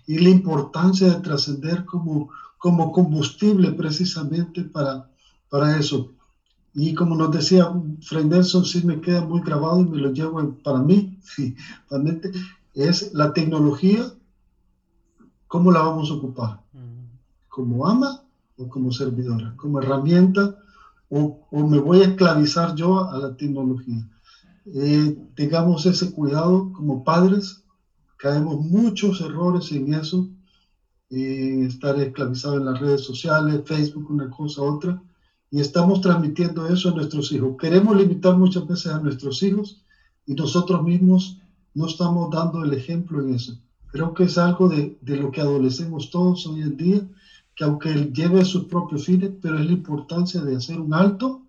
y la importancia de trascender como, como combustible precisamente para, para eso. Y como nos decía Fray Nelson, sí me queda muy grabado y me lo llevo para mí, realmente, es la tecnología ¿Cómo la vamos a ocupar? ¿Como ama o como servidora? ¿Como herramienta o, me voy a esclavizar yo a la tecnología? Eh, tengamos ese cuidado como padres, caemos muchos errores en eso, en estar esclavizados en las redes sociales, Facebook, una cosa, otra, y estamos transmitiendo eso a nuestros hijos. Queremos limitar muchas veces a nuestros hijos y nosotros mismos no estamos dando el ejemplo en eso. Creo que es algo de, de lo que adolecemos todos hoy en día, que aunque él lleve sus propios fines, pero es la importancia de hacer un alto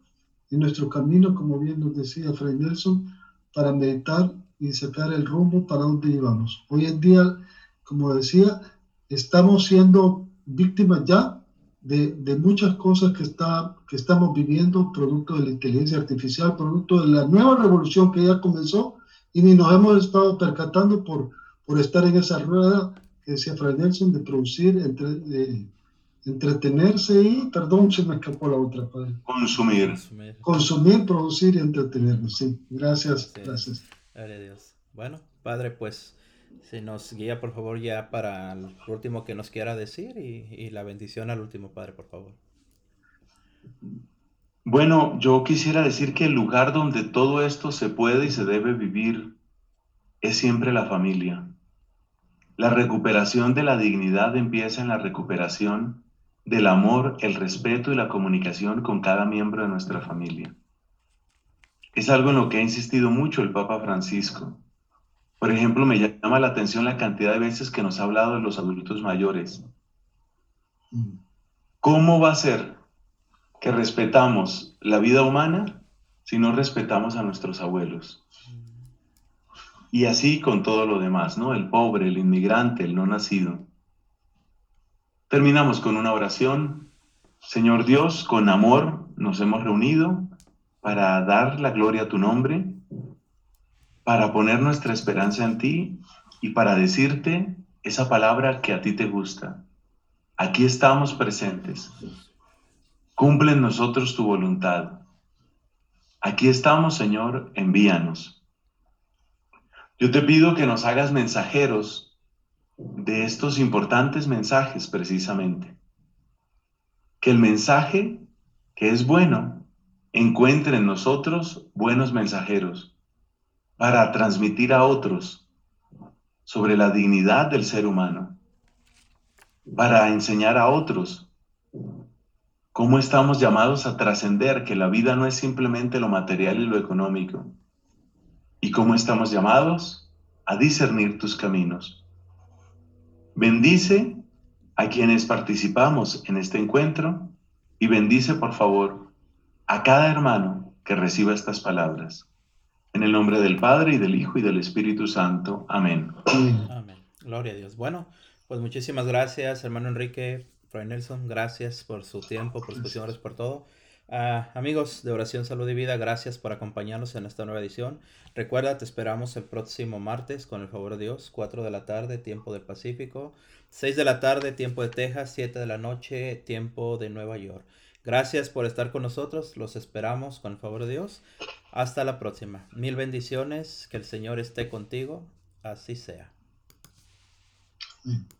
en nuestro camino, como bien nos decía Fray Nelson, para meditar y sacar el rumbo para donde íbamos. Hoy en día, como decía, estamos siendo víctimas ya de, de, muchas cosas que, está, que estamos viviendo, producto de la inteligencia artificial, producto de la nueva revolución que ya comenzó y ni nos hemos estado percatando por por estar en esa rueda que decía Fray Nelson de producir, entre, entretenerse y, perdón, se me escapó la otra. Padre. Consumir. Consumir, producir y entretenernos. Sí, gracias, gracias. Gloria a Dios. Bueno, Padre, pues se nos guía por favor ya para el último que nos quiera decir y, y la bendición al último, Padre, por favor. Bueno, yo quisiera decir que el lugar donde todo esto se puede y se debe vivir es siempre la familia. La recuperación de la dignidad empieza en la recuperación del amor, el respeto y la comunicación con cada miembro de nuestra familia. es algo en lo que ha insistido mucho el Papa Francisco. Por ejemplo, me llama la atención la cantidad de veces que nos ha hablado de los adultos mayores. ¿Cómo va a ser que respetamos la vida humana si no respetamos a nuestros abuelos? Y así con todo lo demás, ¿no? El pobre, el inmigrante, el no nacido. Terminamos con una oración. Señor Dios, con amor nos hemos reunido para dar la gloria a tu nombre, para poner nuestra esperanza en ti y para decirte esa palabra que a ti te gusta. Aquí estamos presentes. Cumple nosotros tu voluntad. Aquí estamos, Señor, envíanos. Yo te pido que nos hagas mensajeros de estos importantes mensajes precisamente. Que el mensaje que es bueno encuentre en nosotros buenos mensajeros para transmitir a otros sobre la dignidad del ser humano, para enseñar a otros cómo estamos llamados a trascender que la vida no es simplemente lo material y lo económico, y cómo estamos llamados a discernir tus caminos. Bendice a quienes participamos en este encuentro y bendice, por favor, a cada hermano que reciba estas palabras. En el nombre del Padre y del Hijo y del Espíritu Santo. Amén. Amén. Gloria a Dios. Bueno, pues muchísimas gracias, hermano Enrique, Fray Nelson. Gracias por su tiempo, por sus horas, por todo. Uh, amigos de Oración, Salud y Vida, gracias por acompañarnos en esta nueva edición. Recuerda, te esperamos el próximo martes, con el favor de Dios, 4 de la tarde, tiempo del Pacífico, 6 de la tarde, tiempo de Texas, 7 de la noche, tiempo de Nueva York. Gracias por estar con nosotros, los esperamos con el favor de Dios. Hasta la próxima. Mil bendiciones, que el Señor esté contigo, así sea.